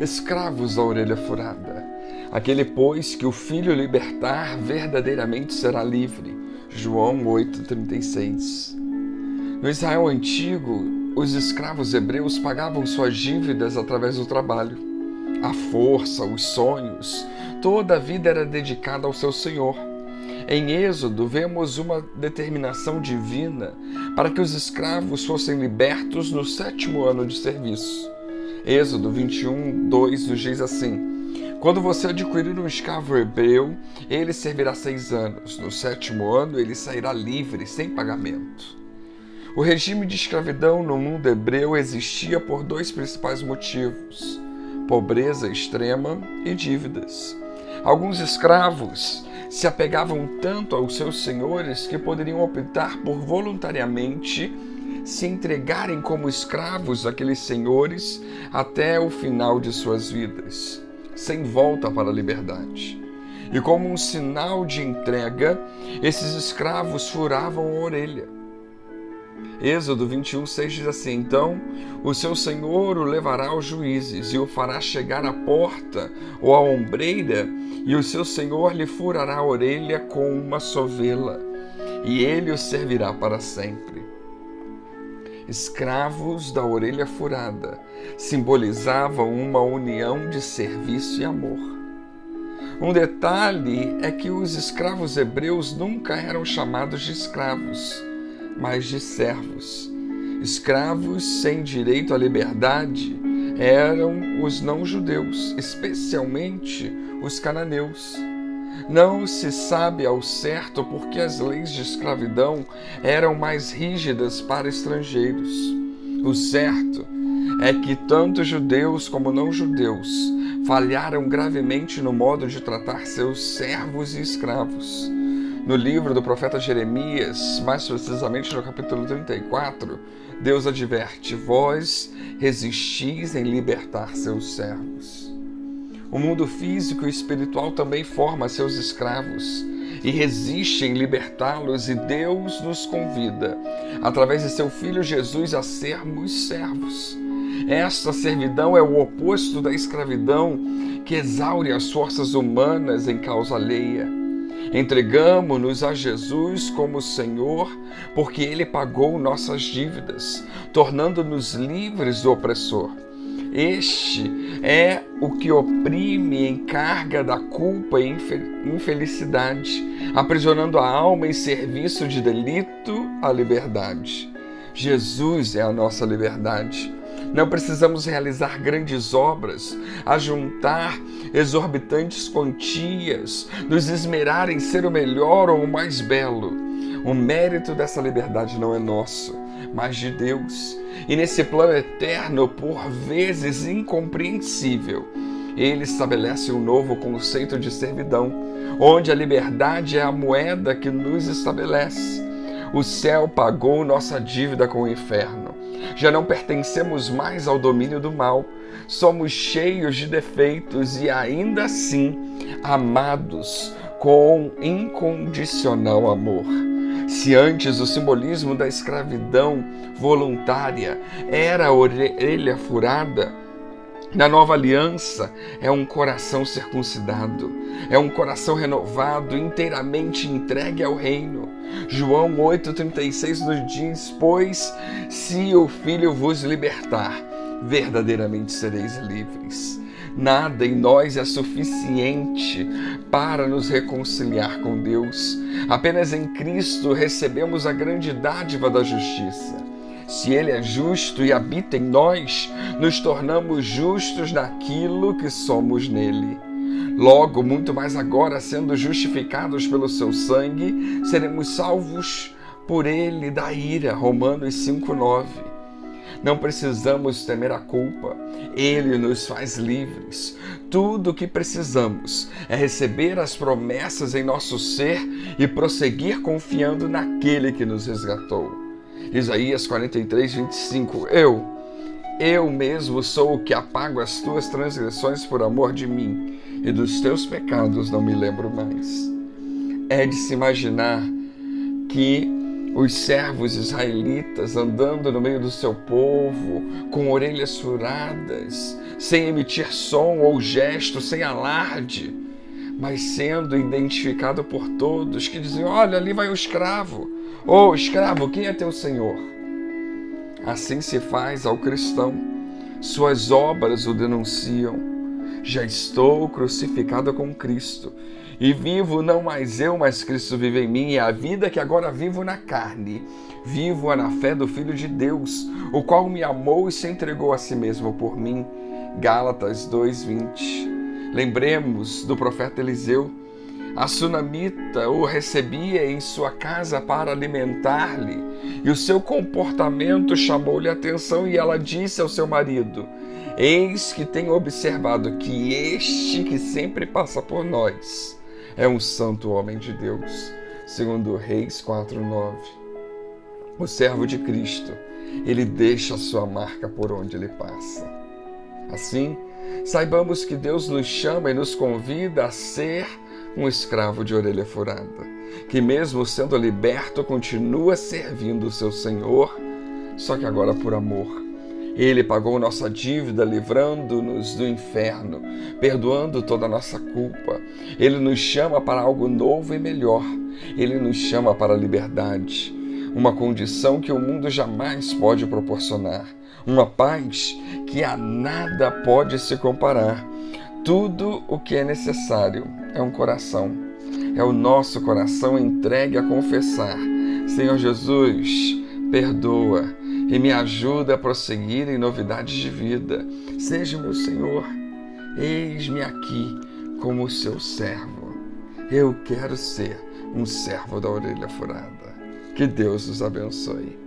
escravos da orelha furada. Aquele, pois, que o filho libertar, verdadeiramente será livre. João 8,36. No Israel antigo, os escravos hebreus pagavam suas dívidas através do trabalho. A força, os sonhos, toda a vida era dedicada ao seu Senhor. Em Êxodo, vemos uma determinação divina para que os escravos fossem libertos no sétimo ano de serviço. Êxodo 21, 2 nos diz assim: Quando você adquirir um escravo hebreu, ele servirá seis anos. No sétimo ano, ele sairá livre, sem pagamento. O regime de escravidão no mundo hebreu existia por dois principais motivos: pobreza extrema e dívidas. Alguns escravos se apegavam tanto aos seus senhores que poderiam optar por voluntariamente se entregarem como escravos àqueles senhores até o final de suas vidas, sem volta para a liberdade. E como um sinal de entrega, esses escravos furavam a orelha. Êxodo 21, 6 diz assim: Então o seu senhor o levará aos juízes e o fará chegar à porta ou à ombreira, e o seu senhor lhe furará a orelha com uma sovela, e ele o servirá para sempre. Escravos da orelha furada simbolizavam uma união de serviço e amor. Um detalhe é que os escravos hebreus nunca eram chamados de escravos mas de servos. Escravos sem direito à liberdade eram os não-judeus, especialmente os cananeus. Não se sabe ao certo porque as leis de escravidão eram mais rígidas para estrangeiros. O certo é que tanto judeus como não-judeus falharam gravemente no modo de tratar seus servos e escravos. No livro do profeta Jeremias, mais precisamente no capítulo 34, Deus adverte: Vós resistis em libertar seus servos. O mundo físico e espiritual também forma seus escravos e resiste em libertá-los, e Deus nos convida, através de seu Filho Jesus, a sermos servos. Esta servidão é o oposto da escravidão que exaure as forças humanas em causa alheia. Entregamos-nos a Jesus como Senhor, porque Ele pagou nossas dívidas, tornando-nos livres do opressor. Este é o que oprime e encarga da culpa e infelicidade, aprisionando a alma em serviço de delito à liberdade. Jesus é a nossa liberdade. Não precisamos realizar grandes obras, ajuntar exorbitantes quantias, nos esmerar em ser o melhor ou o mais belo. O mérito dessa liberdade não é nosso, mas de Deus. E nesse plano eterno, por vezes incompreensível, ele estabelece um novo conceito de servidão, onde a liberdade é a moeda que nos estabelece. O céu pagou nossa dívida com o inferno já não pertencemos mais ao domínio do mal, somos cheios de defeitos e ainda assim amados com incondicional amor. Se antes o simbolismo da escravidão voluntária era a orelha furada, na nova aliança é um coração circuncidado, é um coração renovado, inteiramente entregue ao reino. João 8,36 nos diz: Pois se o Filho vos libertar, verdadeiramente sereis livres. Nada em nós é suficiente para nos reconciliar com Deus. Apenas em Cristo recebemos a grande dádiva da justiça. Se Ele é justo e habita em nós, nos tornamos justos naquilo que somos nele. Logo, muito mais agora, sendo justificados pelo seu sangue, seremos salvos por ele da ira. Romanos 5:9. Não precisamos temer a culpa, ele nos faz livres. Tudo o que precisamos é receber as promessas em nosso ser e prosseguir confiando naquele que nos resgatou. Isaías 43, 25. Eu, eu mesmo sou o que apago as tuas transgressões por amor de mim, e dos teus pecados não me lembro mais. É de se imaginar que os servos israelitas andando no meio do seu povo, com orelhas furadas, sem emitir som ou gesto, sem alarde, mas sendo identificado por todos que diziam: Olha, ali vai o escravo. Ô oh, escravo, quem é teu senhor? Assim se faz ao cristão. Suas obras o denunciam. Já estou crucificado com Cristo e vivo não mais eu, mas Cristo vive em mim, e a vida que agora vivo na carne, vivo na fé do Filho de Deus, o qual me amou e se entregou a si mesmo por mim. Gálatas 2:20. Lembremos do profeta Eliseu. A sunamita o recebia em sua casa para alimentar-lhe, e o seu comportamento chamou-lhe atenção, e ela disse ao seu marido: Eis que tenho observado que este que sempre passa por nós é um santo homem de Deus. Segundo Reis 4:9. O servo de Cristo, ele deixa sua marca por onde ele passa. Assim, saibamos que Deus nos chama e nos convida a ser um escravo de orelha furada, que mesmo sendo liberto continua servindo o seu Senhor, só que agora por amor ele pagou nossa dívida, livrando-nos do inferno, perdoando toda a nossa culpa. Ele nos chama para algo novo e melhor. Ele nos chama para a liberdade, uma condição que o mundo jamais pode proporcionar, uma paz que a nada pode se comparar. Tudo o que é necessário é um coração, é o nosso coração entregue a confessar: Senhor Jesus, perdoa e me ajuda a prosseguir em novidades de vida. Seja meu Senhor, eis-me aqui como seu servo. Eu quero ser um servo da orelha furada. Que Deus os abençoe.